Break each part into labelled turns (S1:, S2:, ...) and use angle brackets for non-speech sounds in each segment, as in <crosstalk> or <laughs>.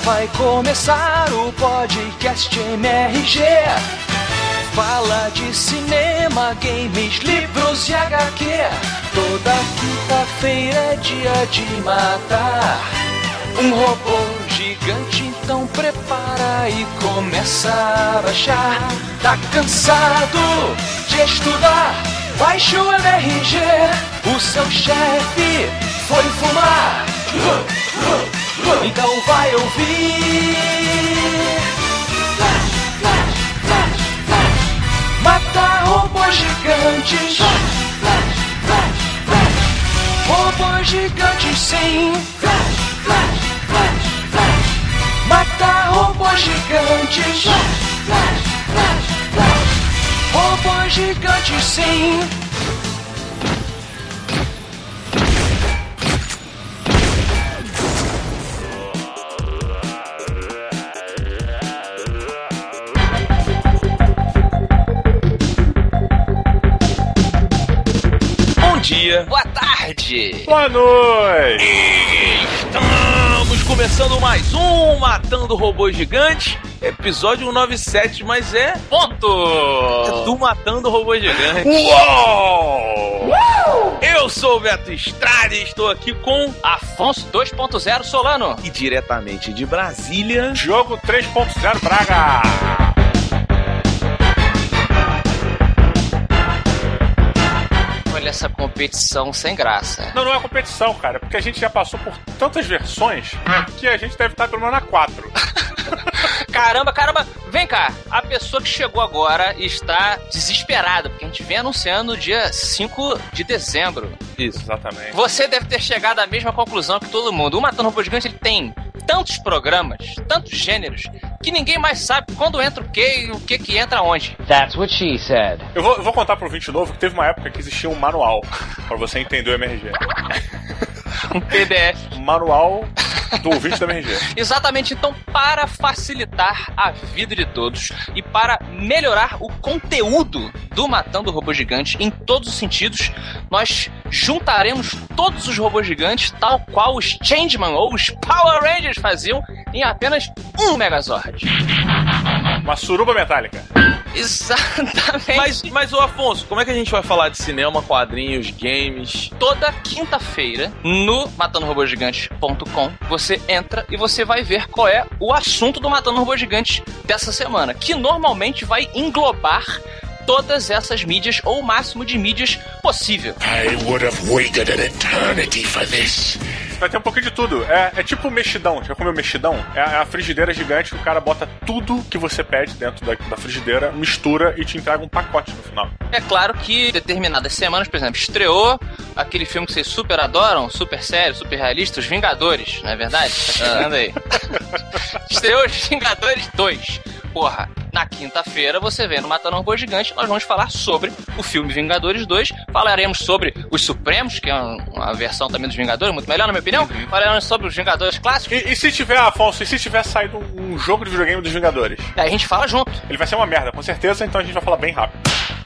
S1: Vai começar o podcast MRG. Fala de cinema, games, livros e HQ. Toda quinta-feira é dia de matar um robô gigante. Então prepara e começa a baixar. Tá cansado de estudar? Baixe o MRG. O seu chefe foi fumar. Então vai ouvir. Flash, flash, flash, flash. Matar robôs gigantes. Flash, flash, flash, flash. Robôs gigantes, sim. Flash, flash, flash, flash. Matar robôs gigantes. Flash, flash, flash, flash. Robôs gigantes, sim.
S2: Dia.
S3: Boa tarde!
S4: Boa noite!
S2: Estamos começando mais um Matando Robôs Gigantes, episódio 197, mas é
S3: Ponto!
S2: é do Matando Robôs Gigantes.
S4: Uou!
S2: Eu sou o Beto Estrada e estou aqui com
S3: Afonso 2.0 Solano.
S2: e diretamente de Brasília.
S4: Jogo 3.0 Braga!
S3: Essa competição sem graça.
S4: Não, não é competição, cara, porque a gente já passou por tantas versões que a gente deve estar pelo menos na 4. <laughs> <laughs>
S3: Caramba, caramba, vem cá. A pessoa que chegou agora está desesperada, porque a gente vem anunciando no dia 5 de dezembro.
S2: Isso.
S4: Exatamente.
S3: Você deve ter chegado à mesma conclusão que todo mundo. O Matando Robô Gigante ele tem tantos programas, tantos gêneros, que ninguém mais sabe quando entra o que e o que que entra onde.
S5: That's what she said.
S4: Eu vou, eu vou contar pro 20 novo que teve uma época que existia um manual pra você entender o MRG. <laughs>
S3: Um PDF. <laughs>
S4: Um manual do ouvinte do MRG. <laughs>
S3: Exatamente, então, para facilitar a vida de todos e para melhorar o conteúdo do Matando o Robô Gigante em todos os sentidos, nós juntaremos todos os robôs gigantes, tal qual os Changeman ou os Power Rangers faziam, em apenas um Megazord.
S4: Uma suruba metálica.
S3: Exatamente.
S2: Mas, mas, ô Afonso, como é que a gente vai falar de cinema, quadrinhos, games?
S3: toda quinta-feira no matandorobogigante.com você entra e você vai ver qual é o assunto do Matando Robô Gigante dessa semana, que normalmente vai englobar todas essas mídias ou o máximo de mídias possível.
S6: I would have waited an eternity for this.
S4: Vai ter um pouquinho de tudo. É, é tipo mexidão. Já comeu mexidão? É a, é a frigideira gigante que o cara bota tudo que você pede dentro da, da frigideira, mistura e te entrega um pacote no final.
S3: É claro que determinadas semanas, por exemplo, estreou aquele filme que vocês super adoram, super sério, super realista, Os Vingadores, não é verdade? Tá aí. <laughs> estreou Os Vingadores 2. Porra, na quinta-feira você vem no Matando Robô Gigante, nós vamos falar sobre o filme Vingadores 2, falaremos sobre os Supremos, que é uma versão também dos Vingadores, muito melhor na minha opinião, falaremos sobre os Vingadores clássicos,
S4: E, e se tiver, Afonso, e se tiver saído um jogo de videogame dos Vingadores?
S3: aí a gente fala junto.
S4: Ele vai ser uma merda, com certeza, então a gente vai falar bem rápido.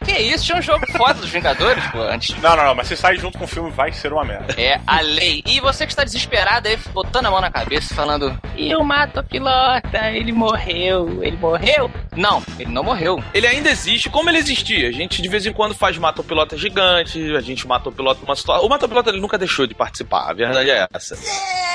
S3: Que isso, tinha um jogo foda dos Vingadores, pô, antes.
S4: Não, não, não, mas se sair junto com o filme, vai ser uma merda.
S3: É a lei. E você que está desesperado aí, botando a mão na cabeça, falando: Eu mato o pilota, ele morreu, ele morreu? Não, ele não morreu.
S2: Ele ainda existe, como ele existia. A gente de vez em quando faz Mata o Pilota gigante, a gente mata o piloto numa situação. O Mata o Pilota ele nunca deixou de participar, a verdade é essa.
S3: Mais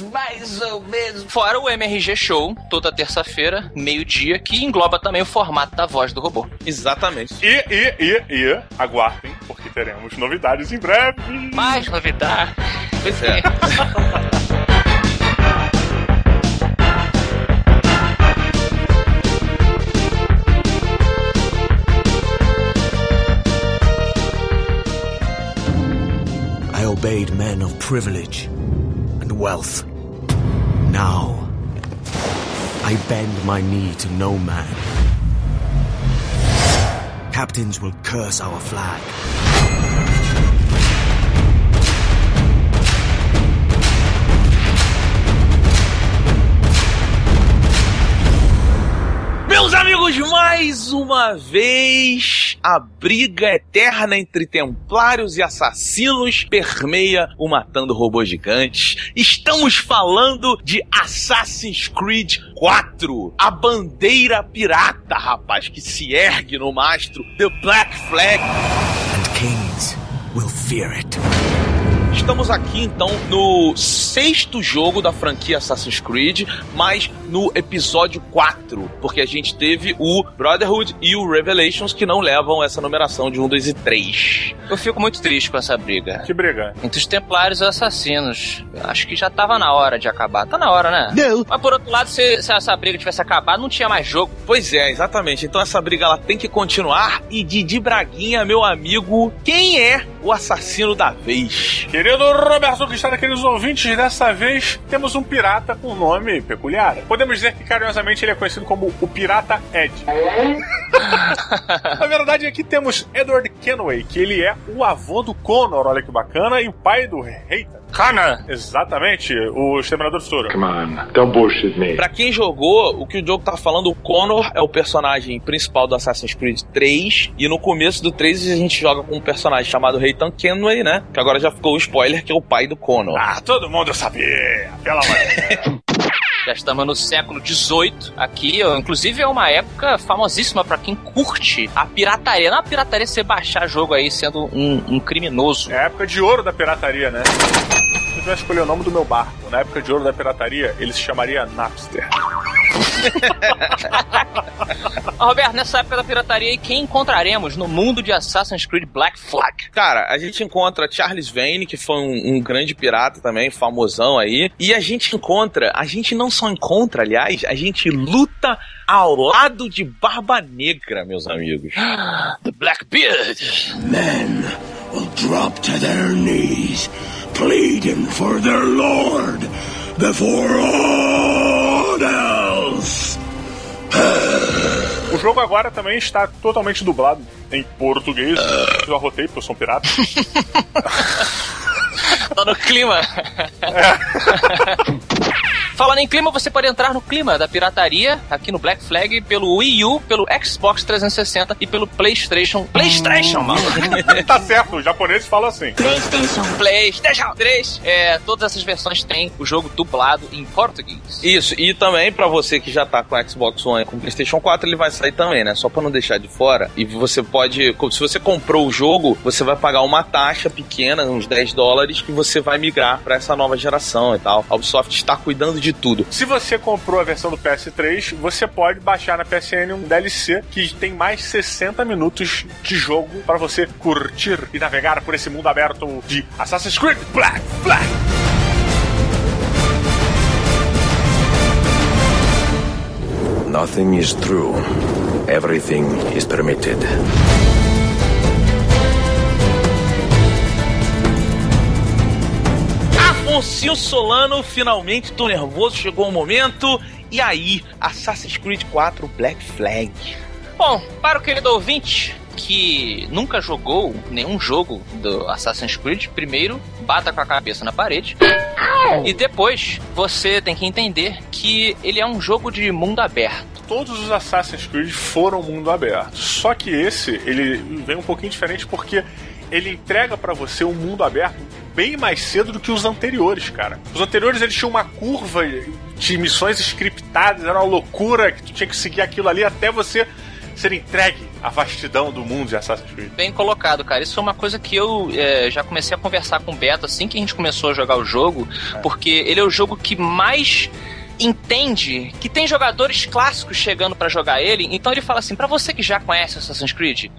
S3: mais ou menos. Fora o MRG Show, toda terça-feira, meio-dia, que engloba também o formato da voz do robô.
S2: Exatamente.
S4: E, e, e, e, aguardem, porque teremos novidades em breve.
S3: Mais novidade.
S2: Pois é. <laughs>
S7: I obeyed men of privilege and wealth. Now, I bend my knee to no man. Captains will curse our flag.
S2: Amigos, mais Mais uma vez, a briga eterna entre templários e assassinos permeia o Matando Robôs Gigantes. Estamos falando de Assassin's Creed 4, a bandeira pirata, rapaz, que se ergue no mastro The Black Flag.
S7: And kings will fear it.
S2: Estamos aqui então no sexto jogo da franquia Assassin's Creed, mas no episódio 4, porque a gente teve o Brotherhood e o Revelations que não levam essa numeração de 1, 2 e 3.
S3: Eu fico muito triste com essa briga.
S4: Que briga.
S3: Entre os templários e os assassinos. Acho que já tava na hora de acabar. Tá na hora, né?
S7: Não.
S3: Mas por outro lado, se, se essa briga tivesse acabado, não tinha mais jogo.
S2: Pois é, exatamente. Então essa briga ela tem que continuar. E Didi Braguinha, meu amigo, quem é o assassino da vez?
S4: Querido Roberto Cristina, queridos ouvintes, dessa vez temos um pirata com nome peculiar. Podemos dizer que carinhosamente ele é conhecido como o Pirata Ed. <laughs> Na verdade, aqui temos Edward Kenway, que ele é o avô do Connor, olha que bacana, e o pai do Reitan.
S3: Cana!
S4: Exatamente, o Exterminador do Futuro.
S6: Come on, don't bullshit me.
S2: Pra quem jogou, o que o jogo tá falando, o Connor é o personagem principal do Assassin's Creed 3. E no começo do 3 a gente joga com um personagem chamado Reitan Kenway, né? Que agora já ficou o spoiler, que é o pai do Connor.
S4: Ah, todo mundo sabia. Pela mãe. <laughs>
S3: Já estamos no século XVIII aqui, inclusive é uma época famosíssima pra quem curte a pirataria. Não a pirataria você baixar jogo aí sendo um, um criminoso.
S4: É a época de ouro da pirataria, né? Se eu tivesse escolher o nome do meu barco, na época de ouro da pirataria, ele se chamaria Napster. <laughs>
S3: Roberto, nessa época da pirataria, aí, quem encontraremos no mundo de Assassin's Creed Black Flag?
S2: Cara, a gente encontra Charles Vane, que foi um, um grande pirata também, famosão aí. E a gente encontra, a gente não só encontra, aliás, a gente luta ao lado de Barba Negra, meus amigos. <gasps>
S3: The Blackbeard!
S6: Men will drop to their knees, pleading for their lord before all else.
S4: O jogo agora também está totalmente dublado em português. Eu arrotei porque eu sou um pirata. <laughs>
S3: Tá no clima. <laughs> Falando em clima, você pode entrar no clima da pirataria aqui no Black Flag pelo Wii U, pelo Xbox 360 e pelo PlayStation. PlayStation, mano! <laughs>
S4: tá certo, os japoneses falam assim.
S3: PlayStation 3. É, todas essas versões têm o jogo dublado em português.
S2: Isso, e também pra você que já tá com Xbox One e com PlayStation 4, ele vai sair também, né? Só pra não deixar de fora. E você pode, se você comprou o jogo, você vai pagar uma taxa pequena, uns 10 dólares, que você vai migrar pra essa nova geração e tal. A Ubisoft está cuidando de tudo.
S4: Se você comprou a versão do PS3, você pode baixar na PSN um DLC que tem mais 60 minutos de jogo para você curtir e navegar por esse mundo aberto de Assassin's Creed Black Flag.
S6: Nothing is true. Everything is permitted.
S2: Afonso Solano, finalmente tô nervoso, chegou o momento. E aí, Assassin's Creed 4 Black Flag.
S3: Bom, para o querido ouvinte que nunca jogou nenhum jogo do Assassin's Creed, primeiro bata com a cabeça na parede. E depois você tem que entender que ele é um jogo de mundo aberto.
S4: Todos os Assassin's Creed foram mundo aberto. Só que esse, ele vem um pouquinho diferente porque ele entrega pra você um mundo aberto bem mais cedo do que os anteriores, cara. Os anteriores eles tinham uma curva de missões scriptadas, era uma loucura que tu tinha que seguir aquilo ali até você ser entregue à vastidão do mundo de Assassin's Creed.
S3: Bem colocado, cara. Isso foi uma coisa que eu é, já comecei a conversar com o Beto assim que a gente começou a jogar o jogo, porque ele é o jogo que mais entende que tem jogadores clássicos chegando pra jogar ele, então ele fala assim: pra você que já conhece Assassin's Creed,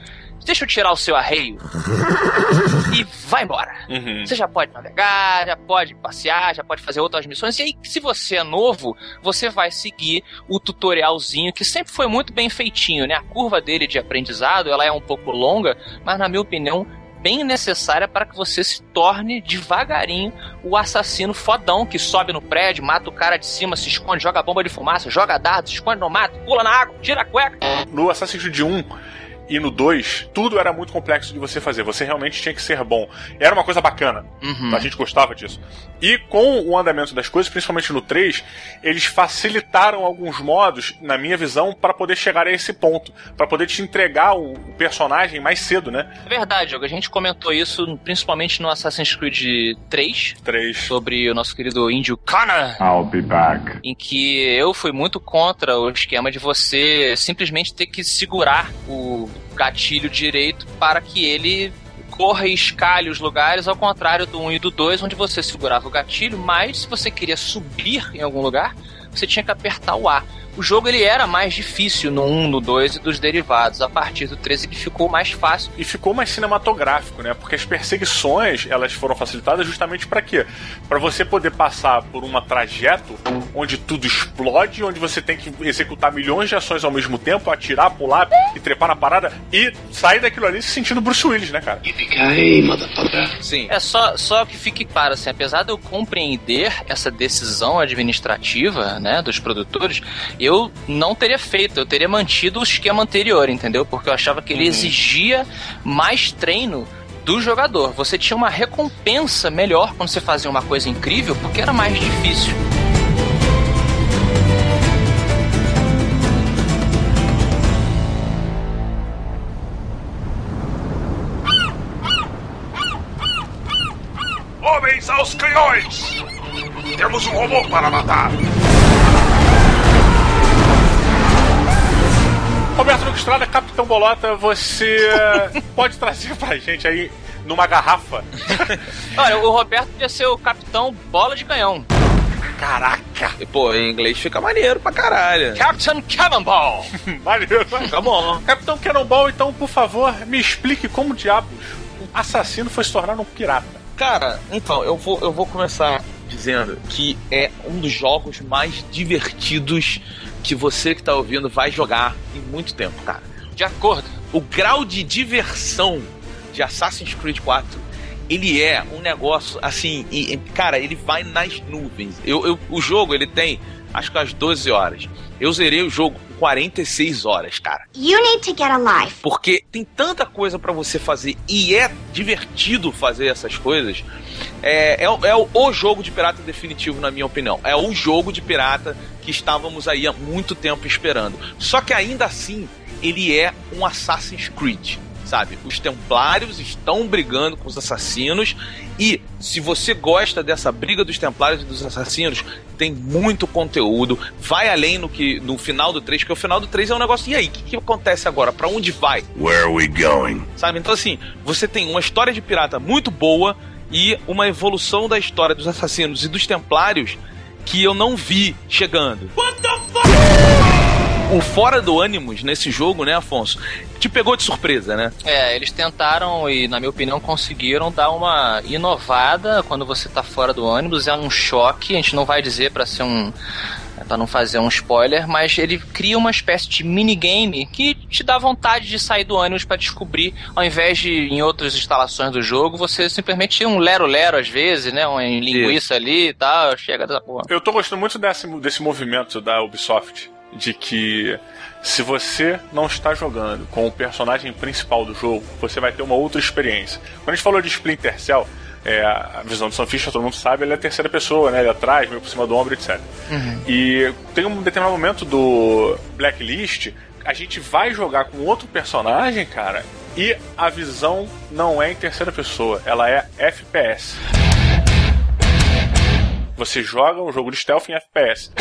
S3: deixa eu tirar o seu arreio <laughs> e vai embora.
S4: Uhum.
S3: Você já pode navegar, já pode passear, já pode fazer outras missões. E aí, se você é novo, você vai seguir o tutorialzinho, que sempre foi muito bem feitinho, né? A curva dele de aprendizado, ela é um pouco longa, mas na minha opinião, bem necessária para que você se torne devagarinho o assassino fodão que sobe no prédio, mata o cara de cima, se esconde, joga bomba de fumaça, joga dardo, se esconde no mato, pula na água, tira a cueca.
S4: No Assassin's Creed 1 e no 2, tudo era muito complexo de você fazer. Você realmente tinha que ser bom. Era uma coisa bacana.
S3: Uhum.
S4: A gente gostava disso. E com o andamento das coisas, principalmente no 3, eles facilitaram alguns modos, na minha visão, para poder chegar a esse ponto. para poder te entregar o personagem mais cedo, né?
S3: É verdade, Diogo. A gente comentou isso principalmente no Assassin's Creed 3.
S4: 3.
S3: Sobre o nosso querido índio Connor.
S5: I'll be back.
S3: Em que eu fui muito contra o esquema de você simplesmente ter que segurar o gatilho direito para que ele corra e escalhe os lugares, ao contrário do 1 e do 2, onde você segurava o gatilho, mas se você queria subir em algum lugar, você tinha que apertar o A. O jogo ele era mais difícil no 1, no 2 e dos derivados. A partir do 3 ele ficou mais fácil.
S4: E ficou mais cinematográfico, né? Porque as perseguições, elas foram facilitadas justamente para quê? Para você poder passar por um trajeto onde tudo explode, onde você tem que executar milhões de ações ao mesmo tempo, atirar, pular e trepar na parada e sair daquilo ali se sentindo Bruce Willis, né, cara?
S2: Sim.
S3: É só, só que fique claro, assim, apesar de eu compreender essa decisão administrativa, né, dos produtores, eu não teria feito, eu teria mantido o esquema anterior, entendeu? Porque eu achava que ele exigia mais treino do jogador. Você tinha uma recompensa melhor quando você fazia uma coisa incrível, porque era mais difícil.
S6: Homens aos canhões! Temos um robô para matar!
S4: Roberto Luque Estrada, Capitão Bolota, você pode trazer pra gente aí numa garrafa? <laughs>
S3: Olha, o Roberto podia ser o capitão bola de canhão.
S4: Caraca!
S2: E, pô, em inglês fica maneiro pra caralho.
S3: Captain Cannonball! <laughs>
S4: Maneiro.
S2: Tá bom.
S4: Capitão Cannonball, então, por favor, me explique como diabos um assassino foi se tornar um pirata.
S2: Cara, então, eu vou, eu vou começar dizendo que é um dos jogos mais divertidos que você que tá ouvindo vai jogar em muito tempo, cara.
S3: De acordo.
S2: O grau de diversão de Assassin's Creed 4, ele é um negócio assim, e, cara, ele vai nas nuvens. Eu, eu, o jogo ele tem acho que umas 12 horas. Eu zerei o jogo com 46 horas, cara.
S8: You need to get a life.
S2: Porque tem tanta coisa pra você fazer e é divertido fazer essas coisas. É, é, é o, o jogo de pirata definitivo, na minha opinião. É o jogo de pirata que estávamos aí há muito tempo esperando. Só que ainda assim, ele é um Assassin's Creed. Sabe? Os templários estão brigando com os assassinos. E se você gosta dessa briga dos templários e dos assassinos, tem muito conteúdo. Vai além no que no final do 3, porque o final do 3 é um negócio. E aí, o que, que acontece agora? Pra onde vai?
S6: Where are we going?
S2: Sabe? Então, assim, você tem uma história de pirata muito boa e uma evolução da história dos assassinos e dos templários que eu não vi chegando. O fora do Animus nesse jogo, né, Afonso? Te pegou de surpresa, né?
S3: É, eles tentaram e, na minha opinião, conseguiram dar uma inovada quando você tá fora do ônibus. É um choque, a gente não vai dizer pra ser um. Pra não fazer um spoiler, mas ele cria uma espécie de minigame que te dá vontade de sair do ônibus pra descobrir, ao invés de em outras instalações do jogo, você simplesmente um lero-lero às vezes, né? Uma linguiça ali e tal, chega dessa porra.
S4: Eu tô gostando muito desse, desse movimento da Ubisoft. De que se você não está jogando com o personagem principal do jogo, você vai ter uma outra experiência. Quando a gente falou de Splinter Cell, é, a visão do Sam Fisher, todo mundo sabe, ele é a terceira pessoa, né? Ele é atrás, meio por cima do ombro, etc. E tem um determinado momento do Blacklist, a gente vai jogar com outro personagem, cara, e a visão não é em terceira pessoa, ela é FPS. Você joga um jogo de stealth em FPS.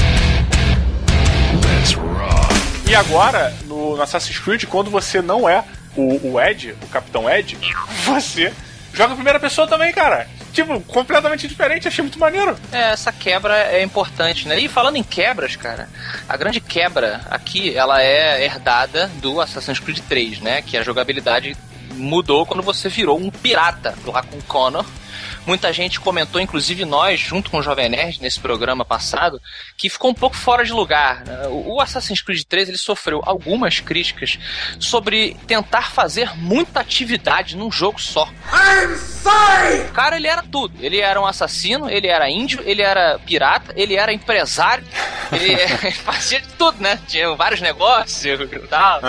S6: Let's rock.
S4: E agora, no, no Assassin's Creed, quando você não é o, o Ed, o Capitão Ed, você joga em primeira pessoa também, cara. Tipo, completamente diferente, achei muito maneiro.
S3: É, essa quebra é importante, né? E falando em quebras, cara, a grande quebra aqui, ela é herdada do Assassin's Creed 3, né? Que a jogabilidade mudou quando você virou um pirata lá com o Connor. Muita gente comentou, inclusive nós, junto com o Jovem Nerd, nesse programa passado, que ficou um pouco fora de lugar. O Assassin's Creed 3 ele sofreu algumas críticas sobre tentar fazer muita atividade num jogo só. O cara, ele era tudo. Ele era um assassino, ele era índio, ele era pirata, ele era empresário, ele <laughs> fazia de tudo, né? Tinha vários negócios e tal.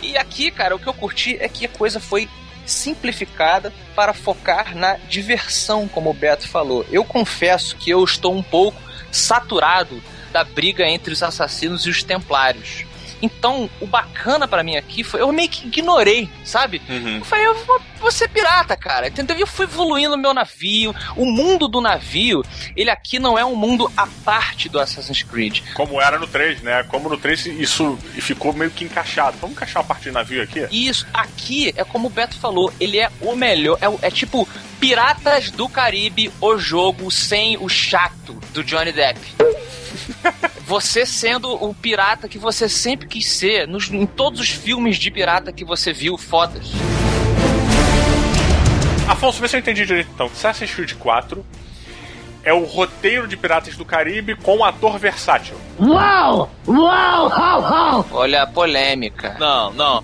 S3: E aqui, cara, o que eu curti é que a coisa foi simplificada para focar na diversão, como o Beto falou. Eu confesso que eu estou um pouco saturado da briga entre os assassinos e os templários. Então, o bacana pra mim aqui foi. Eu meio que ignorei, sabe?
S4: Uhum.
S3: Eu falei, eu vou, vou ser pirata, cara. Entendeu? E eu fui evoluindo o meu navio. O mundo do navio, ele aqui não é um mundo à parte do Assassin's Creed.
S4: Como era no 3, né? Como no 3 isso ficou meio que encaixado. Vamos encaixar uma parte de navio aqui?
S3: Isso, aqui é como o Beto falou, ele é o melhor. É, o- é tipo Piratas do Caribe, o jogo sem o chato do Johnny Depp. Você sendo o pirata que você sempre quis ser, nos- em todos os filmes de pirata que você viu, fodas.
S4: Afonso, vê se eu entendi direito então. Assassin's Creed 4 é o roteiro de Piratas do Caribe com um ator versátil.
S3: Olha a polêmica.
S2: Não, não.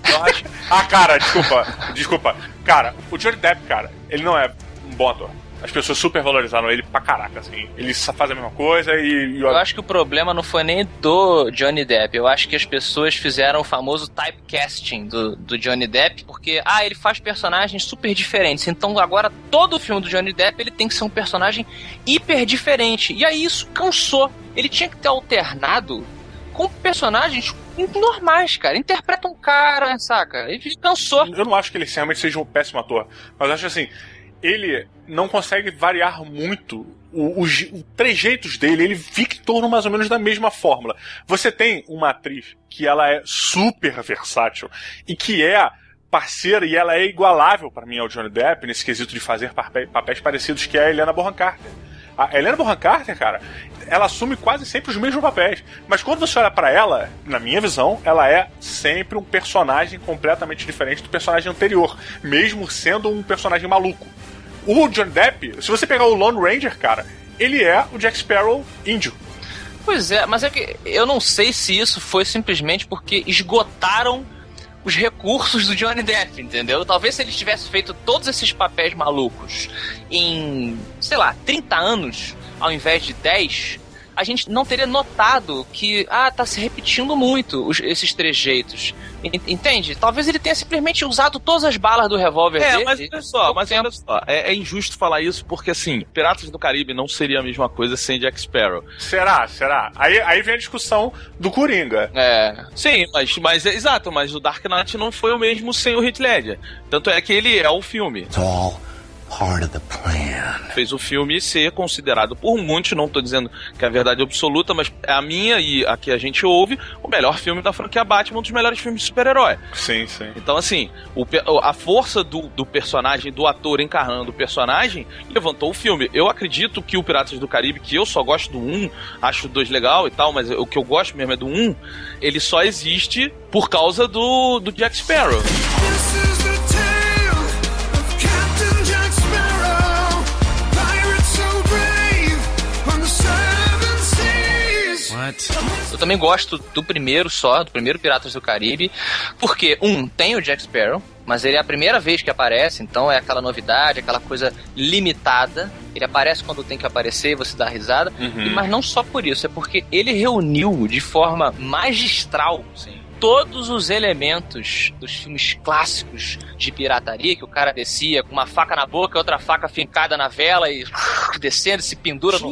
S4: Ah, cara, desculpa, desculpa. Cara, o Johnny Depp, cara, ele não é um bom ator. As pessoas super valorizaram ele pra caraca, assim. Ele só faz a mesma coisa e. e
S3: Eu acho que o problema não foi nem do Johnny Depp. Eu acho que as pessoas fizeram o famoso typecasting do, do Johnny Depp, porque, ah, ele faz personagens super diferentes. Então agora todo o filme do Johnny Depp ele tem que ser um personagem hiper diferente. E aí isso cansou. Ele tinha que ter alternado com personagens normais, cara. Interpreta um cara, saca? Ele cansou.
S4: Eu não acho que ele realmente seja um péssimo ator, mas eu acho assim, ele não consegue variar muito os os trejeitos dele, ele fica em torno mais ou menos da mesma fórmula. Você tem uma atriz que ela é super versátil e que é parceira e ela é igualável pra mim ao Johnny Depp nesse quesito de fazer papé- papéis parecidos que é a Helena Bonham Carter. A Helena Bonham Carter, cara, ela assume quase sempre os mesmos papéis. Mas quando você olha pra ela, na minha visão, ela é sempre um personagem completamente diferente do personagem anterior, mesmo sendo um personagem maluco. O Johnny Depp, se você pegar o Lone Ranger, cara, ele é o Jack Sparrow índio.
S3: Pois é, mas é que eu não sei se isso foi simplesmente porque esgotaram os recursos do Johnny Depp, entendeu? Talvez se ele tivesse feito todos esses papéis malucos em, sei lá, 30 anos, ao invés de 10, a gente não teria notado que, ah, tá se repetindo muito os- esses trejeitos. En- Entende? Talvez ele tenha simplesmente usado todas as balas do revólver
S2: É,
S3: dele.
S2: mas olha só, mas
S3: tempo.
S2: olha só, é, é injusto falar isso porque assim, Piratas do Caribe não seria a mesma coisa sem Jack Sparrow.
S4: Será? Será? Aí, aí vem a discussão do Coringa.
S3: É,
S2: Sim, mas, mas é exato, mas o Dark Knight não foi o mesmo sem o Heath Ledger. Tanto é que ele é o filme.
S6: It's
S2: Fez o filme ser considerado por muitos, não tô dizendo que é a verdade absoluta, mas é a minha e a que a gente ouve, o melhor filme da franquia Batman, um dos melhores filmes de super-herói.
S4: Sim, sim.
S2: Então, assim, o a força do, do personagem, do ator encarnando o personagem, levantou o filme. Eu acredito que o Piratas do Caribe, que eu só gosto do 1, acho o 2 legal e tal, mas o que eu gosto mesmo é do 1, ele só existe por causa do, do Jack Sparrow.
S3: Eu também gosto do primeiro só, do primeiro Piratas do Caribe, porque, um, tem o Jack Sparrow, mas ele é a primeira vez que aparece, então é aquela novidade, aquela coisa limitada. Ele aparece quando tem que aparecer e você dá risada. E- mas não só por isso, é porque ele reuniu de forma magistral todos os elementos dos filmes clássicos de pirataria, que o cara descia com uma faca na boca, outra faca fincada na vela e <laughs> descendo, se pendura no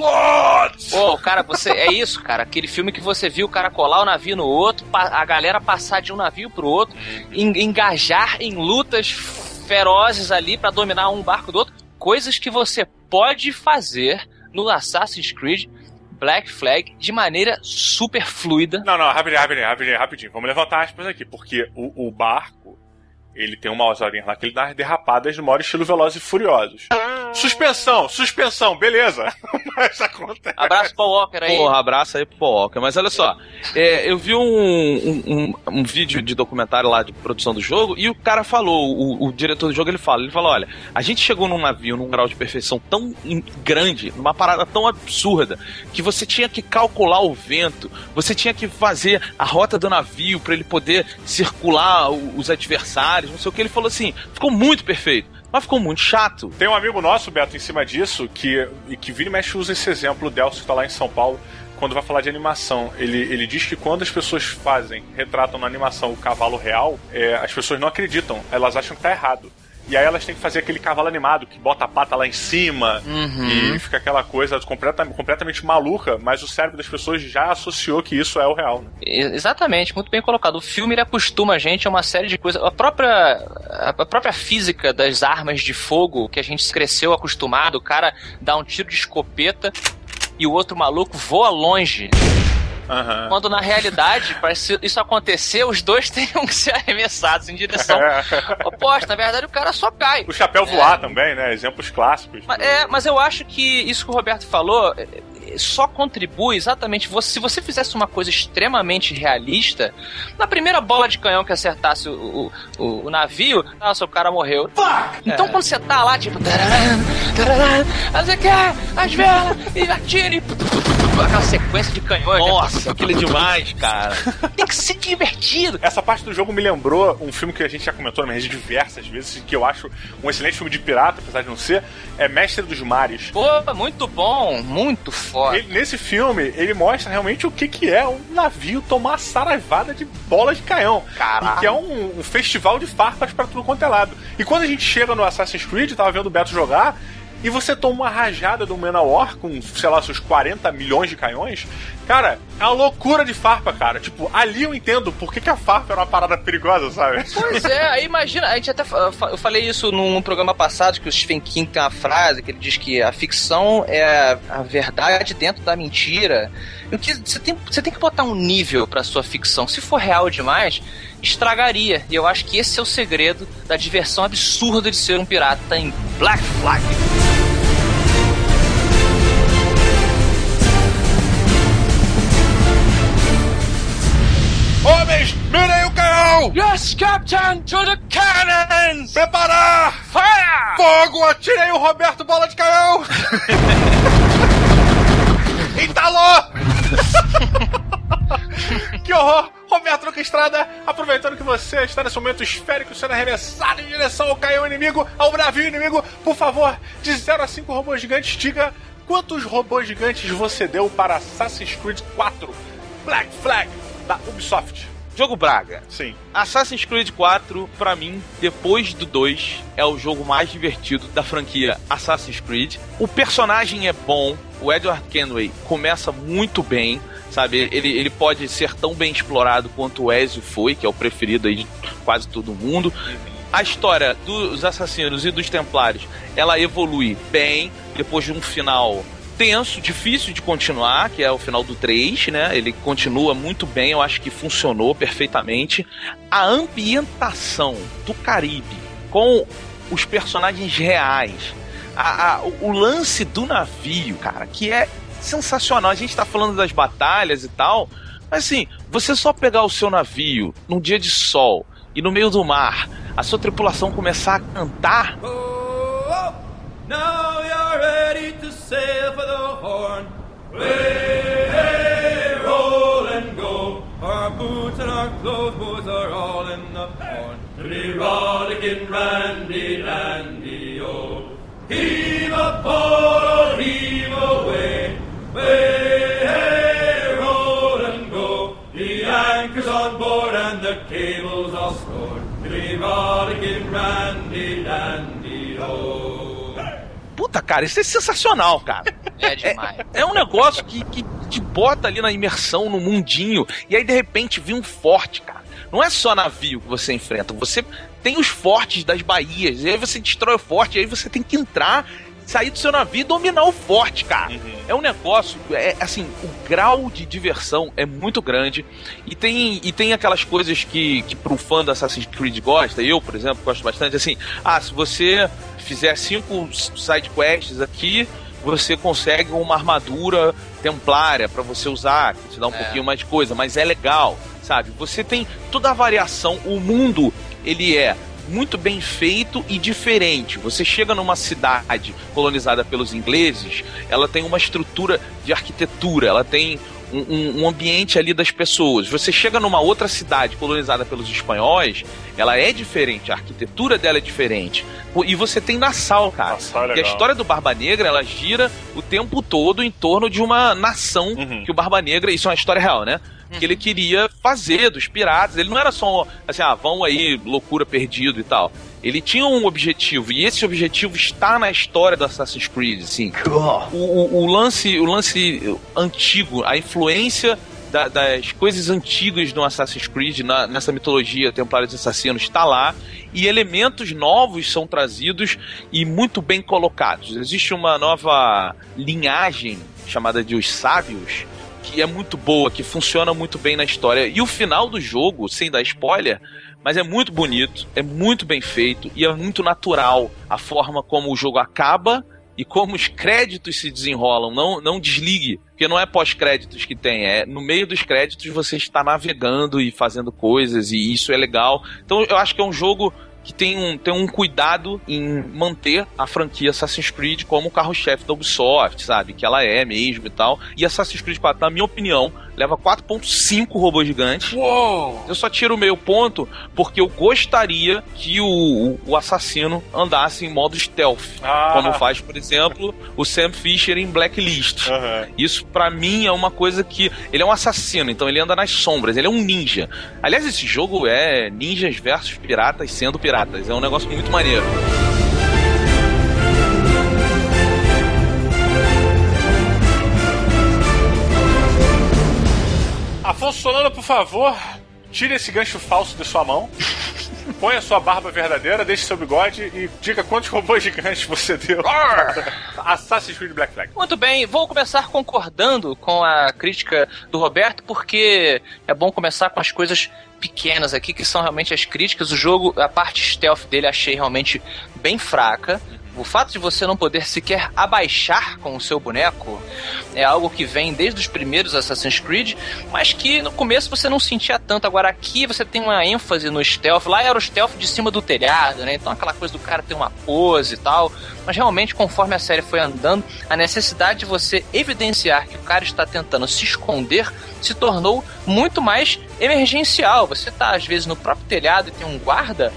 S3: Pô, cara, você. É isso, cara. Aquele filme que você viu o cara colar o navio no outro, a galera passar de um navio pro outro, en- engajar em lutas ferozes ali pra dominar um barco do outro. Coisas que você pode fazer no Assassin's Creed Black Flag de maneira super fluida.
S4: Não, não, rapidinho, rapidinho, rapidinho, rapidinho. Vamos levantar aspas aqui, porque o, o barco, Ele tem umas horinhas lá que ele dá umas derrapadas no maior estilo Velozes e Furiosos. Suspensão, suspensão, beleza. <laughs> Mas acontece.
S3: Abraço Paul Walker aí.
S2: Porra, abraço aí pro Walker. Mas olha só, é, eu vi um, um, um- um vídeo de documentário lá de produção do jogo e o cara falou, o, o diretor do jogo, ele fala, ele fala, olha, a gente chegou num navio num grau de perfeição tão grande, numa parada tão absurda, que você tinha que calcular o vento, você tinha que fazer a rota do navio pra ele poder circular os adversários, não sei o que. Ele falou assim, ficou muito perfeito, mas ficou muito chato.
S4: Tem um amigo nosso, Beto, em cima disso, que, e que vira e mexe usa esse exemplo, o Delcio que tá lá em São Paulo, quando vai falar de animação. Ele, ele diz que quando as pessoas fazem, retratam na animação o cavalo real, é, as pessoas não acreditam, elas acham que tá errado. E aí elas têm que fazer aquele cavalo animado que bota a pata lá em cima e fica aquela coisa completa, completamente maluca, mas o cérebro das pessoas já associou que isso é o real. Né?
S3: Exatamente, muito bem colocado. O filme ele acostuma a gente a uma série de coisas. A própria, a própria física das armas de fogo que a gente cresceu acostumado, o cara dá um tiro de escopeta e o outro maluco voa longe.
S4: Aham.
S3: Quando na realidade, para isso acontecer, os dois <laughs> teriam que ser arremessados em direção <laughs> oposta. Na verdade, o cara só cai.
S4: O chapéu voar também, né? Exemplos clássicos.
S3: Mas, é, mas eu acho que isso que o Roberto falou é, é, só contribui exatamente. Se você fizesse uma coisa extremamente realista, na primeira bola de canhão que acertasse o, o, o- o navio, nossa, o cara morreu. Então quando você tá lá, tipo. tararam, tararam, Aí você quer as velas e atira e. Aquela sequência de canhões. né?
S2: Nossa, aquilo é demais, cara. <laughs>
S3: Tem que ser divertido.
S4: Essa parte do jogo me lembrou um filme que a gente já comentou na minha rede diversas vezes, que eu acho um excelente filme de pirata, apesar de não ser, é Mestre dos Mares.
S3: Pô, muito bom, muito foda.
S4: Ele- nesse filme, ele mostra realmente o que, que é um navio tomar saraivada de bola de canhão.
S3: Caraca.
S4: E que é um, um festival de farpas pra tudo quanto é lado. E quando a gente chega no Assassin's Creed, tava vendo o Beto jogar, e você toma uma rajada do Manowar com, sei lá, seus 40 milhões de canhões, cara, é uma loucura de farpa, cara. Tipo, ali eu entendo por que, que a farpa era uma parada perigosa, sabe?
S3: Pois é, aí imagina, a gente até eu falei isso num programa passado que o Stephen King tem uma frase que ele diz que a ficção é a verdade dentro da mentira. Que você tem, você tem que botar um nível pra sua ficção. Se for real demais, estragaria. E eu acho que esse é o segredo da diversão absurda de ser um pirata em Black Flag. Yes, Captain, to the cannons!
S4: Preparar!
S3: Fire!
S4: Fogo! Atirei o Roberto Bola de Canhão! <laughs> Entalou! <laughs> que horror! Roberto Luca Estrada, aproveitando que você está nesse momento esférico sendo arremessado em direção ao canhão inimigo, ao navio inimigo, por favor, de 0 a 5 robôs gigantes, diga quantos robôs gigantes você deu para Assassin's Creed 4 Black Flag da Ubisoft.
S2: Jogo Braga.
S4: Sim.
S2: Assassin's Creed 4, pra mim, depois do 2, é o jogo mais divertido da franquia Assassin's Creed. O personagem é bom, o Edward Kenway começa muito bem, sabe? Ele, ele pode ser tão bem explorado quanto o Ezio foi, que é o preferido aí de quase todo mundo. A história dos assassinos e dos templários, ela evolui bem, depois de um final tenso, difícil de continuar, que é o final do 3, né? Ele continua muito bem, eu acho que funcionou perfeitamente. A ambientação do Caribe com os personagens reais, a- a- o, lance do navio, cara, que é sensacional. A gente tá falando das batalhas e tal, mas assim, você só pegar o seu navio num dia de sol e no meio do mar, a sua tripulação começar a cantar,
S5: Now you're ready to sail for the horn. Way, hey, roll and go. Our boots and our clothes are all in the horn. To be rollicking randy dandy oh. Heave a pole, heave away. Way, hey, roll and go. The anchor's on board and the cable's all scored. To be rollicking randy dandy oh.
S2: Puta, cara, isso é sensacional, cara. <laughs>
S3: É demais.
S2: É um negócio que, que te bota ali na imersão, no mundinho, e aí de repente vem um forte, cara. Não é só navio que você enfrenta, você tem os fortes das baías, e aí você destrói o forte, e aí você tem que entrar sair do seu navio e dominar o forte, cara. É um negócio, é assim, o grau de diversão é muito grande e tem, e tem aquelas coisas que, que pro fã do Assassin's Creed gosta, eu, por exemplo, gosto bastante, assim, ah, se você fizer cinco side quests aqui, você consegue uma armadura templária pra você usar, que te dá um
S3: É.
S2: pouquinho mais de coisa, mas é legal, sabe? Você tem toda a variação, o mundo, ele é muito bem feito e diferente. Você chega numa cidade colonizada pelos ingleses, ela tem uma estrutura de arquitetura, ela tem um, um- ambiente ali das pessoas. Você chega numa outra cidade colonizada pelos espanhóis, ela é diferente, a arquitetura dela é diferente. E você tem Nassau, cara.
S4: Nassau é
S2: e a história do Barba Negra, ela gira o tempo todo em torno de uma nação
S4: Uhum.
S2: que o Barba Negra, isso é uma história real, né? Que ele queria fazer dos piratas. Ele não era só assim, ah, vão aí, loucura perdido e tal. Ele tinha um objetivo, e esse objetivo está na história do Assassin's Creed, assim. O, o- o lance, o lance antigo, a influência da- das coisas antigas do Assassin's Creed na- nessa mitologia Templários Assassinos está lá e elementos novos são trazidos e muito bem colocados. Existe uma nova linhagem chamada de os sábios que é muito boa, que funciona muito bem na história. E o final do jogo, sem dar spoiler, mas é muito bonito, é muito bem feito e é muito natural a forma como o jogo acaba e como os créditos se desenrolam. Não, não desligue, porque não é pós-créditos que tem, é no meio dos créditos você está navegando e fazendo coisas e isso é legal. Então eu acho que é um jogo que tem um, tem um cuidado em manter a franquia Assassin's Creed como o carro-chefe da Ubisoft, sabe? Que ela é mesmo e tal. E Assassin's Creed 4, na minha opinião, leva 4.5 robôs gigantes.
S4: Uou!
S2: Eu só tiro o meio ponto porque eu gostaria que o, o- assassino andasse em modo stealth.
S4: Ah.
S2: Como faz, por exemplo, o Sam Fisher em Blacklist.
S4: Aham.
S2: Isso pra mim é uma coisa que. Ele é um assassino, então ele anda nas sombras, ele é um ninja. Aliás, esse jogo é ninjas versus piratas sendo piratas. É um negócio muito maneiro.
S4: Afonso Solano, por favor, tire esse gancho falso de sua mão. Põe a sua barba verdadeira, deixe seu bigode e diga quantos robôs gigantes você deu. Assassin's Creed Black Flag.
S3: Muito bem, vou começar concordando com a crítica do Roberto, porque é bom começar com as coisas pequenas aqui, que são realmente as críticas. O jogo, a parte stealth dele, achei realmente bem fraca. O fato de você não poder sequer abaixar com o seu boneco é algo que vem desde os primeiros Assassin's Creed, mas que no começo você não sentia tanto. Agora aqui você tem uma ênfase no stealth. Lá era o stealth de cima do telhado, né? Então aquela coisa do cara ter uma pose e tal. Mas realmente, conforme a série foi andando, a necessidade de você evidenciar que o cara está tentando se esconder se tornou muito mais emergencial. Você tá, às vezes, no próprio telhado e tem um guarda,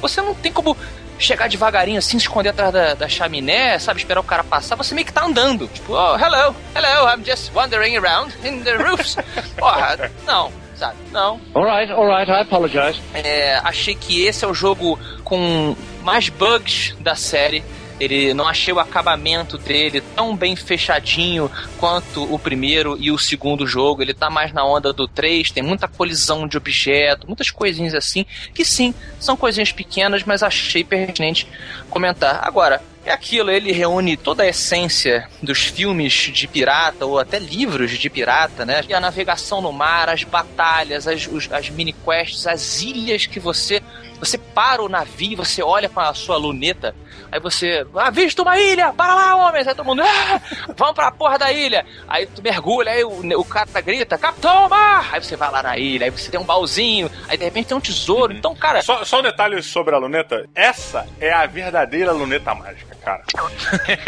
S3: você não tem como chegar devagarinho assim, se esconder atrás da, da chaminé, sabe, esperar o cara passar, você meio que tá andando. Tipo, oh, hello, hello, I'm just wandering around in the roofs. <laughs> Porra, não, sabe, não.
S8: All right, all right, I apologize.
S3: É, achei que esse é o jogo com mais bugs da série. Ele não achei o acabamento dele tão bem fechadinho quanto o primeiro e o segundo jogo. Ele tá mais na onda do 3, tem muita colisão de objeto, muitas coisinhas assim, que sim, são coisinhas pequenas, mas achei pertinente comentar. Agora, é aquilo, ele reúne toda a essência dos filmes de pirata, ou até livros de pirata, né? E a navegação no mar, as batalhas, as, os- as mini-quests, as ilhas que você. Você para o navio, você olha com a sua luneta, aí você. Ah, visto uma ilha! Para lá, homens! Aí todo mundo. Ah, vamos pra porra da ilha! Aí tu mergulha, aí o, o cara grita, Capitão Mar! Aí você vai lá na ilha, aí você tem um baúzinho, aí de repente tem um tesouro. Então, cara.
S4: Só, só um detalhe sobre a luneta. Essa é a verdadeira luneta mágica, cara.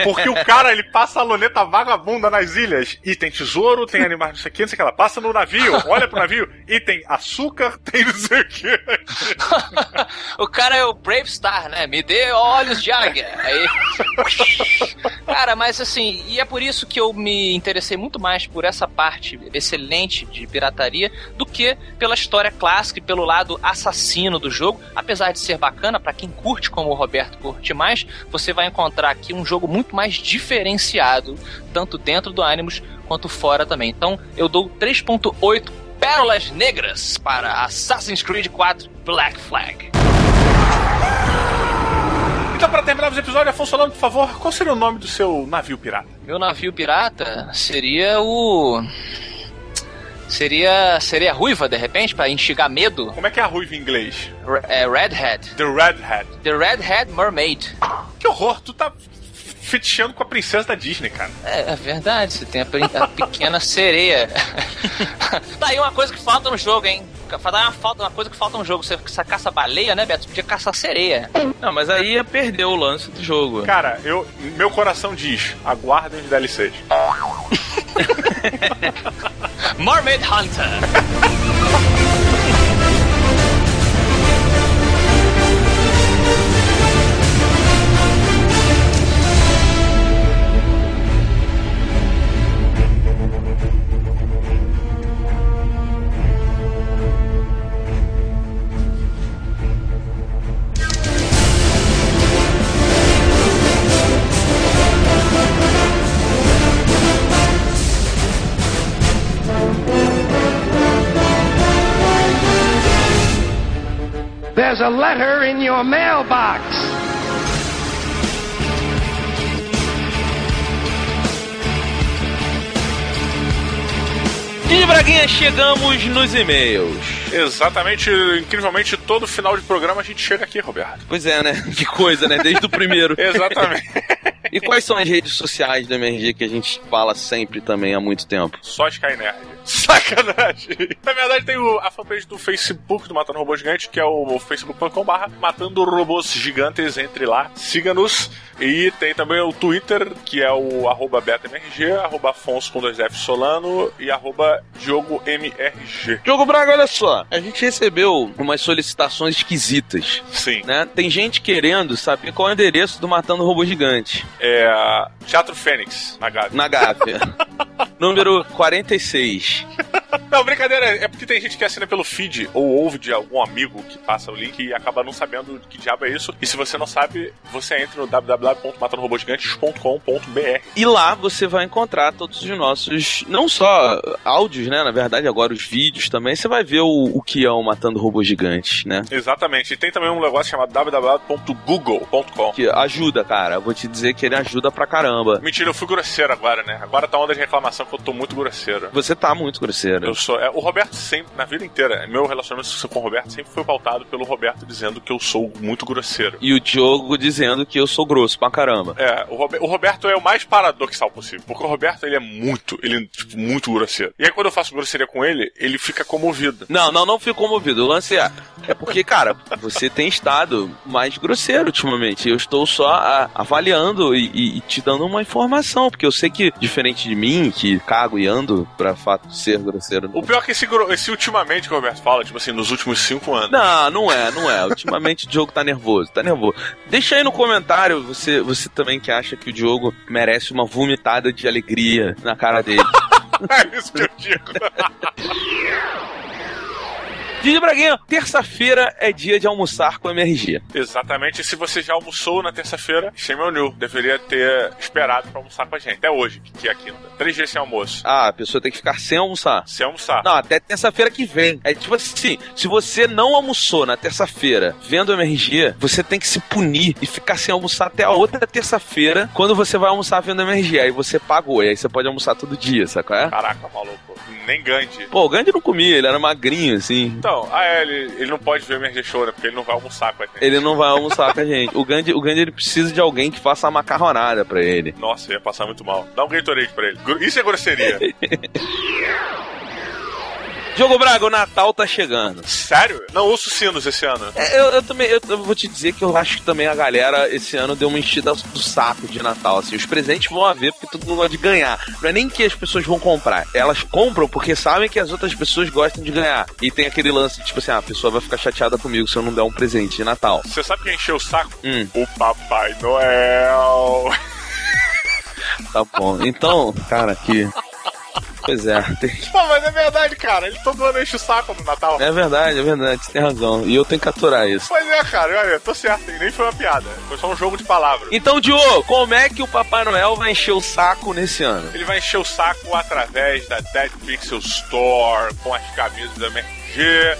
S4: Porque o cara, ele passa a luneta vagabunda nas ilhas e tem tesouro, tem animais, não sei o que, não sei o que. Ela passa no navio, olha pro navio e tem açúcar, tem não sei o que. <laughs>
S3: o cara é o Brave Star, né? Me dê olhos de águia. Aí. <laughs> cara, mas assim, e é por isso que eu me interessei muito mais por essa parte excelente de pirataria do que pela história clássica e pelo lado assassino do jogo. Apesar de ser bacana, para quem curte como o Roberto curte mais, você vai encontrar aqui um jogo muito mais diferenciado, tanto dentro do Animus quanto fora também. Então, eu dou 3.8 pérolas negras para Assassin's Creed 4 Black Flag.
S4: Então, pra terminarmos o episódio, Afonso Solano, por favor, qual seria o nome do seu navio pirata?
S3: Meu navio pirata seria o. Seria. Seria ruiva, de repente, pra instigar medo?
S4: Como é que é a ruiva em inglês?
S3: Re- É Redhead.
S4: The Redhead.
S3: The Redhead Mermaid.
S4: Que horror, tu tá fetichando com a princesa da Disney, cara.
S3: É, é verdade, você tem a, a pequena sereia. <laughs> tá aí uma coisa que falta no jogo, hein? Aí uma, falta, uma coisa que falta no jogo. Você, você caça baleia, né, Beto? Você podia caçar sereia.
S2: Não, mas aí ia perder o lance do jogo.
S4: Cara, eu, meu coração diz, aguardem os DLCs. <laughs>
S3: Mermaid Hunter. <laughs>
S8: There's a letter in your mailbox.
S2: E Braguinha, chegamos nos e-mails.
S4: Exatamente, incrivelmente, todo final de programa a gente chega aqui, Roberto.
S2: Pois é, né? Que coisa, né? Desde o primeiro. <laughs>
S4: Exatamente.
S2: E quais são as redes sociais do MRG que a gente fala sempre também há muito tempo?
S4: Só Skynerd. Sacanagem. Na verdade, tem o- a fanpage do Facebook do Matando Robôs Gigantes, que é o facebook.com.br Matando Robôs Gigantes. Entre lá, siga-nos. E tem também o Twitter, que é o arroba BetaMRG, arroba Afonso com dois F Solano e arroba Diogo MRG.
S2: Diogo Braga, olha só. A gente recebeu umas solicitações esquisitas,
S4: Sim.
S2: né? Tem gente querendo saber qual é o endereço do Matando Robô Gigante.
S4: É Teatro Fênix, na Gávea.
S2: Na Gávea. <laughs> Número 46. <laughs>
S4: Não, brincadeira, é porque tem gente que assina pelo feed ou ouve de algum amigo que passa o link e acaba não sabendo que diabo é isso. E se você não sabe, você entra no www.matandorobogigantes.com.br.
S2: E lá você vai encontrar todos os nossos, não só áudios, né? Na verdade, agora os vídeos também. Você vai ver o, o que é o Matando Robôs Gigantes, né?
S4: Exatamente. E tem também um negócio chamado www.google.com.
S2: Que ajuda, cara. Eu vou te dizer que ele ajuda pra caramba.
S4: Mentira, eu fui grosseiro agora, né? Agora tá onda de reclamação que eu tô muito grosseiro.
S2: Você tá muito grosseiro.
S4: Eu sou. é, o Roberto sempre, na vida inteira, meu relacionamento com o Roberto sempre foi pautado pelo Roberto dizendo que eu sou muito grosseiro.
S2: E o Diogo dizendo que eu sou grosso pra caramba.
S4: É, o, Robe- o Roberto é o mais paradoxal possível. Porque o Roberto, ele é muito, ele é, tipo, muito grosseiro. E aí, quando eu faço grosseria com ele, ele fica comovido.
S2: Não, não, não fico comovido. O lance é. É porque, cara, você tem estado mais grosseiro ultimamente. Eu estou só a- avaliando e, e- e te dando uma informação. Porque eu sei que, diferente de mim, que cago e ando pra fato de ser grosseiro.
S4: O pior é que esse, esse ultimamente que o Roberto fala, tipo assim, nos últimos cinco anos.
S2: Não, não é, não é. Ultimamente o Diogo tá nervoso, tá nervoso. Deixa aí no comentário você, você também que acha que o Diogo merece uma vomitada de alegria na cara dele. <laughs>
S4: é isso que eu digo. <laughs>
S2: Didi Braguinha, terça-feira é dia de almoçar com MRG.
S4: Exatamente. E se você já almoçou na terça-feira, shame on you. Deveria ter esperado pra almoçar com a gente. Até hoje, que é a quinta. Três dias sem almoço.
S2: Ah, a pessoa tem que ficar sem almoçar.
S4: Sem almoçar.
S2: Não, até terça-feira que vem. É tipo assim, se você não almoçou na terça-feira vendo o MRG, você tem que se punir e ficar sem almoçar até a outra terça-feira, quando você vai almoçar vendo o MRG. Aí você pagou, e aí você pode almoçar todo dia, sabe qual é?
S4: Caraca, maluco. Nem Gandhi.
S2: Pô, o Gandhi não comia, ele era magrinho, assim.
S4: Então, ah, é, ele, ele não pode ver o MRG Show, né? Porque ele não vai almoçar com a gente.
S2: Ele não vai almoçar com a gente. O Gandhi, o Gandhi ele precisa de alguém que faça a macarronada pra ele.
S4: Nossa, ia passar muito mal. Dá um Gatorade pra ele. Isso é grosseria. <laughs>
S2: Diogo Braga, o Natal tá chegando.
S4: Sério? Não ouço sinos esse ano.
S2: É, Eu, eu também, eu, eu vou te dizer que eu acho que também a galera esse ano deu uma enchida do saco de Natal. Assim, os presentes vão haver porque todo mundo gosta de ganhar. Não é nem que as pessoas vão comprar. Elas compram porque sabem que as outras pessoas gostam de ganhar. E tem aquele lance de tipo assim, ah, a pessoa vai ficar chateada comigo se eu não der um presente de Natal.
S4: Você sabe quem encheu o saco?
S2: Hum.
S4: O Papai Noel.
S2: Tá bom. Então, cara, que. Pois é, tem-
S4: Não, mas é verdade, cara. Ele todo ano enche o saco no Natal.
S2: é verdade, é verdade, você tem razão. E eu tenho que aturar isso.
S4: Pois é, cara. Olha, tô certo. Nem foi uma piada. Foi só um jogo de palavras.
S2: Então, Diogo, como é que o Papai Noel vai encher o saco nesse ano?
S4: Ele vai encher o saco através da Dead Pixel Store, com as camisas da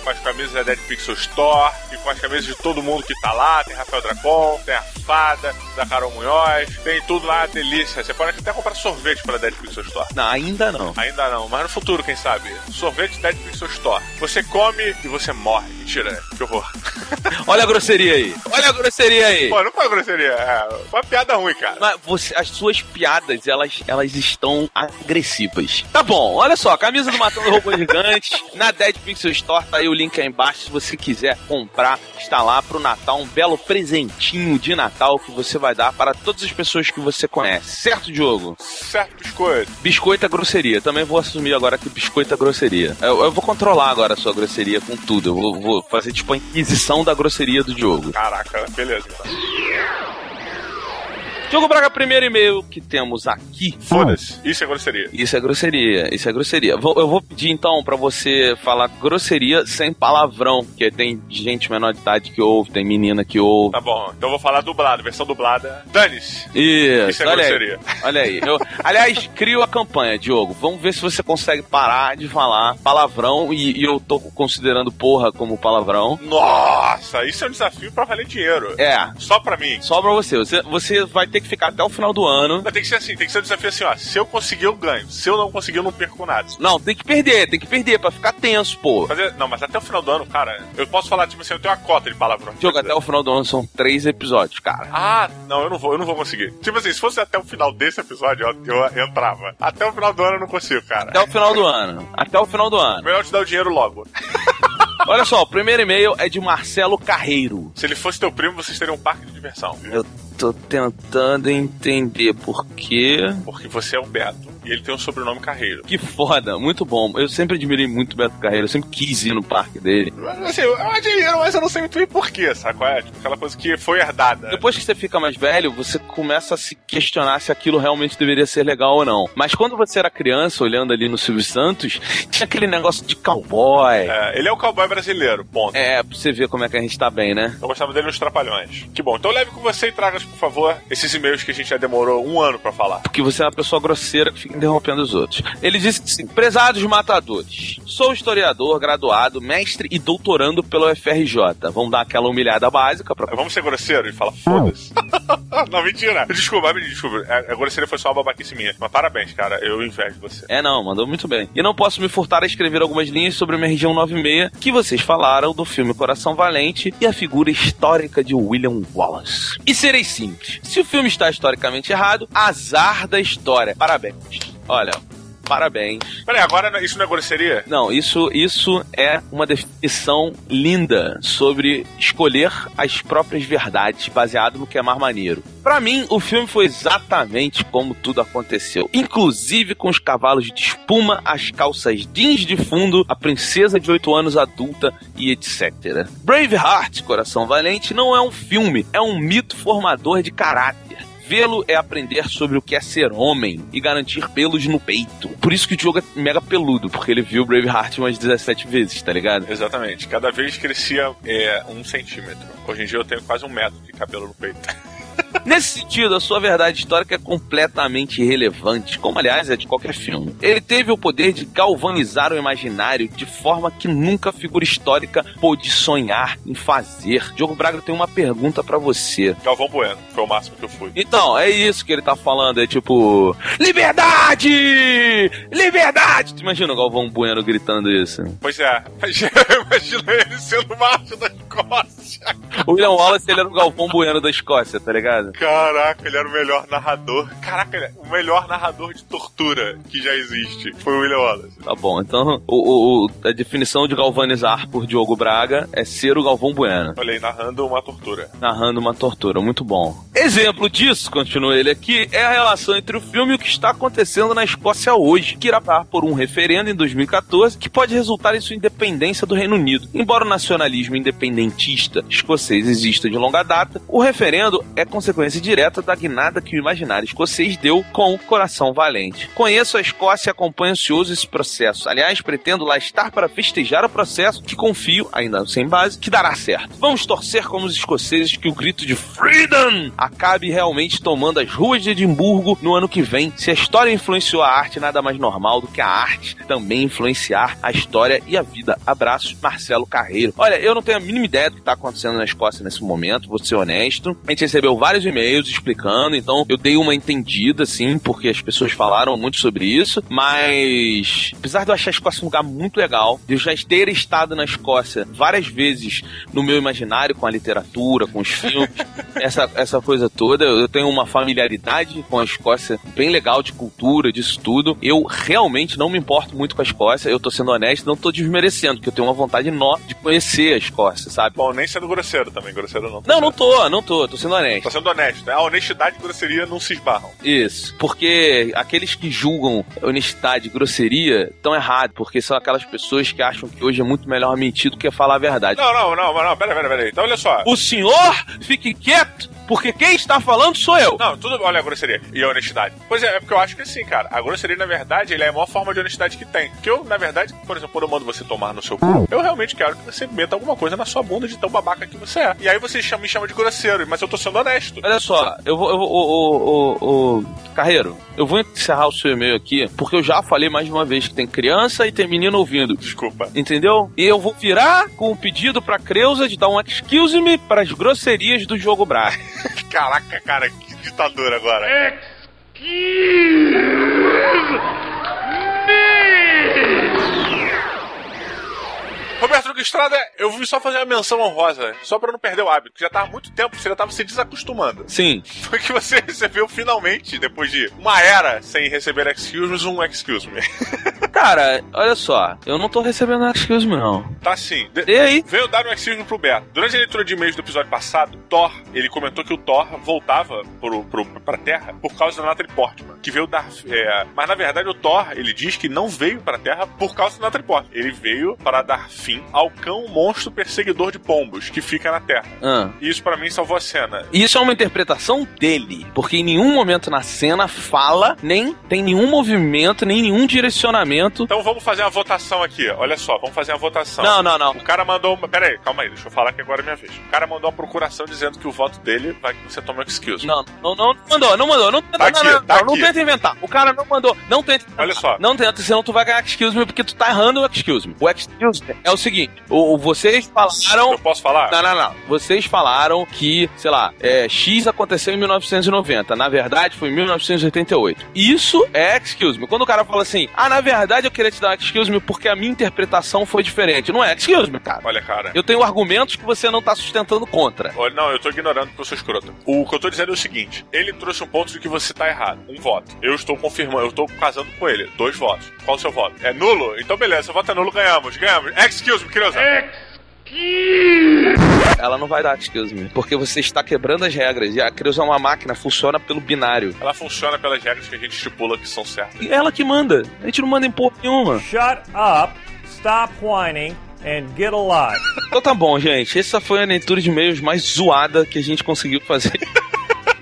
S4: Com as camisas da Dead Pixel Store e com as camisas de todo mundo que tá lá. Tem Rafael Dracon, tem a Fada, da Carol Munhoz, tem tudo lá, delícia. Você pode até comprar sorvete pela Dead Pixel Store.
S2: Não, ainda não.
S4: Ainda não, mas no futuro, quem sabe? Sorvete Dead Pixel Store. Você come e você morre. Mentira, que horror. <laughs>
S2: Olha a grosseria aí. Olha a grosseria aí.
S4: Pô, não foi grosseria, é uma piada ruim, cara.
S2: Mas você- as suas piadas, elas, elas estão agressivas. Tá bom, olha só, camisa do Matando Robô Gigante, <laughs> na Dead Pixel Store, tá aí o link aí embaixo, se você quiser comprar, está lá pro Natal, um belo presentinho de Natal que você vai dar para todas as pessoas que você conhece. Certo, Diogo?
S4: Certo, biscoito.
S2: Biscoito é grosseria. Também vou assumir agora que biscoito é grosseria. Eu, eu vou controlar agora a sua grosseria com tudo. Eu vou, vou fazer tipo a inquisição da grosseria do Diogo.
S4: Caraca, beleza. Então.
S2: Diogo Braga, primeiro e-mail que temos aqui.
S4: Foda-se. Isso é grosseria.
S2: Isso é grosseria, isso é grosseria. Vou- eu vou pedir então pra você falar grosseria sem palavrão, porque tem gente menor de idade que ouve, tem menina que ouve.
S4: Tá bom, então eu vou falar dublado, versão dublada. Dane-se.
S2: Isso,
S4: Isso é
S2: olha
S4: grosseria.
S2: aí. Olha aí. Eu, aliás, crio a campanha, Diogo. Vamos ver se você consegue parar de falar palavrão e, e eu tô considerando porra como palavrão.
S4: Nossa, isso é um desafio pra valer dinheiro.
S2: É,
S4: Só pra mim.
S2: só pra você. você. Você vai ter que ficar até o final do ano.
S4: Mas tem que ser assim, tem que ser um desafio assim, ó. Se eu conseguir, eu ganho. Se eu não conseguir, eu não perco nada.
S2: Não, tem que perder, tem que perder pra ficar tenso, pô.
S4: Fazer, não, mas até o final do ano, cara, eu posso falar, tipo assim, eu tenho uma cota de palavrões.
S2: Diogo, até o final do ano são três episódios, cara.
S4: Ah, não, eu não vou, eu não vou conseguir. Tipo assim, se fosse até o final desse episódio, eu, eu entrava. Até o final do ano eu não consigo, cara.
S2: Até o final do ano. Até o final do ano.
S4: Melhor te dar o dinheiro logo. <laughs>
S2: Olha só, o primeiro e-mail é de Marcelo Carreiro.
S4: Se ele fosse teu primo, vocês teriam um parque de diversão.
S2: Eu tô tentando entender por quê.
S4: Porque você é o Beto e ele tem um sobrenome Carreiro.
S2: Que foda, muito bom. Eu sempre admirei muito o Beto Carreiro, eu sempre quis ir no parque dele.
S4: Assim, eu admiro, mas eu não sei muito bem porquê, sabe é? Tipo, aquela coisa que foi herdada.
S2: Depois que você fica mais velho, você começa a se questionar se aquilo realmente deveria ser legal ou não. Mas quando você era criança, olhando ali no Silvio Santos, tinha aquele negócio de cowboy.
S4: É, ele é o cowboy brasileiro, ponto.
S2: É, pra você ver como é que a gente tá bem, né?
S4: Eu gostava dele nos Trapalhões. Que bom. Então leve com você e traga, por favor, esses e-mails que a gente já demorou um ano pra falar.
S2: Porque você é uma pessoa grosseira que fica interrompendo os outros. Ele disse assim: Prezados matadores, sou historiador, graduado, mestre e doutorando pelo FRJ. Vamos dar aquela humilhada básica pra.
S4: Vamos ser grosseiro e falar foda-se. <laughs> não, mentira. Desculpa, me desculpa. A, a grosseria foi só uma babaquice minha. Mas parabéns, cara. Eu invejo você.
S2: É, não, mandou muito bem. E não posso me furtar a escrever algumas linhas sobre uma região 96 que vocês falaram do filme Coração Valente e a figura histórica de William Wallace. E serei simples. Se o filme está historicamente errado, azar da história. Parabéns. Olha, parabéns.
S4: Peraí, agora isso não é grosseria?
S2: Não, isso, isso é uma definição linda sobre escolher as próprias verdades baseado no que é mais maneiro. Pra mim, o filme foi exatamente como tudo aconteceu, inclusive com os cavalos de espuma, as calças jeans de fundo, a princesa de 8 anos adulta e etc. Braveheart, Coração Valente, não é um filme, é um mito formador de caráter. Vê-lo é aprender sobre o que é ser homem e garantir pelos no peito. Por isso que o Diogo é mega peludo, porque ele viu Braveheart umas 17 vezes, tá ligado?
S4: Exatamente. Cada vez crescia é, um centímetro. Hoje em dia eu tenho quase um metro de cabelo no peito. <laughs>
S2: Nesse sentido, a sua verdade histórica é completamente irrelevante, como aliás é de qualquer filme. Ele teve o poder de galvanizar o imaginário de forma que nunca a figura histórica pôde sonhar em fazer. Diogo Braga tem uma pergunta pra você.
S4: Galvão Bueno, foi o máximo que eu fui.
S2: Então, é isso que ele tá falando, é tipo. Liberdade! Liberdade! Tu imagina o Galvão Bueno gritando isso?
S4: Pois é, imagina <laughs> ele sendo macho da Escócia.
S2: O William Wallace, ele era o Galvão Bueno da Escócia, tá ligado?
S4: Caraca, ele era o melhor narrador. Caraca, ele é o melhor narrador de tortura que já existe. Foi o William Wallace.
S2: Tá bom, então o, o- a definição de galvanizar por Diogo Braga é ser o Galvão Bueno,
S4: Olha aí, narrando uma tortura.
S2: narrando uma tortura. Muito bom. Exemplo disso, continua ele aqui, é a relação entre o filme e o que está acontecendo na Escócia hoje, que irá por um referendo em 2014 que pode resultar em sua independência do Reino Unido. Embora o nacionalismo independentista escocês exista de longa data, o referendo é consequência consequência direta da guinada que o imaginário escocês deu com o coração valente. Conheço a Escócia e acompanho ansioso esse processo. Aliás, pretendo lá estar para festejar o processo que confio, ainda sem base, que dará certo. Vamos torcer como os escoceses que o grito de Freedom acabe realmente tomando as ruas de Edimburgo no ano que vem. Se a história influenciou a arte, nada mais normal do que a arte também influenciar a história e a vida. Abraços, Marcelo Carreiro. Olha, eu não tenho a mínima ideia do que está acontecendo na Escócia nesse momento, vou ser honesto. A gente recebeu vários e-mails explicando, então eu dei uma entendida, assim, porque as pessoas falaram muito sobre isso, mas apesar de eu achar a Escócia um lugar muito legal, de eu já ter estado na Escócia várias vezes no meu imaginário com a literatura, com os filmes, <laughs> essa, essa coisa toda, eu tenho uma familiaridade com a Escócia bem legal de cultura, disso tudo. Eu realmente não me importo muito com a Escócia, eu tô sendo honesto, não tô desmerecendo, porque eu tenho uma vontade nó de conhecer a Escócia, sabe?
S4: Bom, nem sendo grosseiro também, grosseiro não.
S2: Não, não tô, não tô, tô sendo honesto.
S4: Tô sendo honesto, né? A honestidade e grosseria não se esbarram.
S2: Isso, porque aqueles que julgam honestidade e grosseria estão errados, porque são aquelas pessoas que acham que hoje é muito melhor mentir do que falar a verdade.
S4: Não, não, não, não, pera, pera, pera aí. Então olha só.
S2: O senhor fique quieto, porque quem está falando sou eu.
S4: Não, tudo. Olha a grosseria e a honestidade. Pois é, é porque eu acho que assim, cara, a grosseria, na verdade, ele é a maior forma de honestidade que tem. Porque eu, na verdade, por exemplo, quando eu mando você tomar no seu cu, eu realmente quero que você meta alguma coisa na sua bunda de tão babaca que você é. E aí você chama, me chama de grosseiro, mas eu tô sendo honesto.
S2: Olha só, eu vou. Eu vou o, o, o, Carreiro, eu vou encerrar o seu e-mail aqui, porque eu já falei mais de uma vez que tem criança e tem menino ouvindo.
S4: Desculpa.
S2: Entendeu? E eu vou virar com um pedido pra Creuza de dar um excuse me para as grosserias do jogo Bra. <laughs>
S4: Caraca, cara, que ditador agora. Roberto Estrada, eu vim só fazer uma menção honrosa, só pra não perder o hábito, que já tava há muito tempo, você já tava se desacostumando.
S2: Sim.
S4: Foi que você <laughs> recebeu finalmente, depois de uma era sem receber excuse me, um excuse me. <laughs>
S2: Cara, olha só, eu não tô recebendo excuse me, não.
S4: Tá sim. De-
S2: E aí?
S4: Veio dar um excuse me pro Beto. Durante a leitura de e-mails do episódio passado, Thor, ele comentou que o Thor voltava pro, pro, pra Terra por causa da Natalie Portman, que veio dar... é, mas na verdade o Thor, ele diz que não veio pra Terra por causa da Natalie Portman. Ele veio para dar fim ao cão monstro perseguidor de pombos, que fica na Terra.
S2: Ah.
S4: Isso pra mim salvou a cena.
S2: Isso é uma interpretação dele, porque em nenhum momento na cena fala, nem tem nenhum movimento, nem nenhum direcionamento.
S4: Então vamos fazer uma votação aqui. Olha só, vamos fazer uma votação.
S2: Não, não, não.
S4: O cara mandou uma. Pera aí, calma aí, deixa eu falar que agora é minha vez. O cara mandou uma procuração dizendo que o voto dele vai que você tome um excuse.
S2: Não, não, não, não mandou, não mandou. Não,
S4: Tá
S2: não,
S4: aqui,
S2: não, não,
S4: tá
S2: não
S4: aqui.
S2: tenta inventar. O cara não mandou. Não tenta inventar.
S4: Olha só.
S2: Não tenta, senão tu vai ganhar excuse me, porque tu tá errando o excuse me. O excuse me é o seguinte: o, vocês falaram.
S4: Eu posso falar?
S2: Não, não, não. Vocês falaram que, sei lá, é, X aconteceu em 1990. Na verdade, foi em 1988. Isso é excuse me. Quando o cara fala assim, ah, na verdade eu queria te dar um excuse me porque a minha interpretação foi diferente. Não é excuse me, cara.
S4: Olha, cara.
S2: Eu tenho argumentos que você não tá sustentando contra.
S4: Olha, não, eu tô ignorando porque eu sou escroto. O que eu tô dizendo é o seguinte: ele trouxe um ponto de que você tá errado. Um voto. Eu estou confirmando, eu estou casando com ele. Dois votos. Qual o seu voto? É nulo? Então beleza, seu voto é nulo, ganhamos, ganhamos. Excuse me,
S2: Ela não vai dar excuse me, porque você está quebrando as regras. E a Creuza é uma máquina, funciona pelo binário.
S4: Ela funciona pelas regras que a gente estipula que são certas.
S2: E ela que manda. A gente não manda em porra nenhuma.
S9: Shut up, stop whining, and get alive.
S2: Então tá bom, gente. Essa foi a leitura de e-mails mais zoada que a gente conseguiu fazer. <laughs>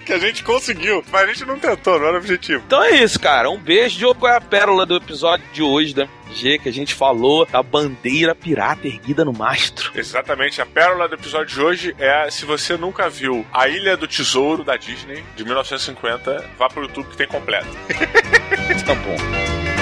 S4: Que a gente conseguiu, mas a gente não tentou, não era o objetivo.
S2: Então é isso, cara. Um beijo. Diogo, qual é a pérola do episódio de hoje da MG que a gente falou da bandeira pirata erguida no mastro?
S4: Exatamente, a pérola do episódio de hoje é se você nunca viu A Ilha do Tesouro da Disney, de 1950, vá pro YouTube que tem completo. <laughs>
S2: Tá bom.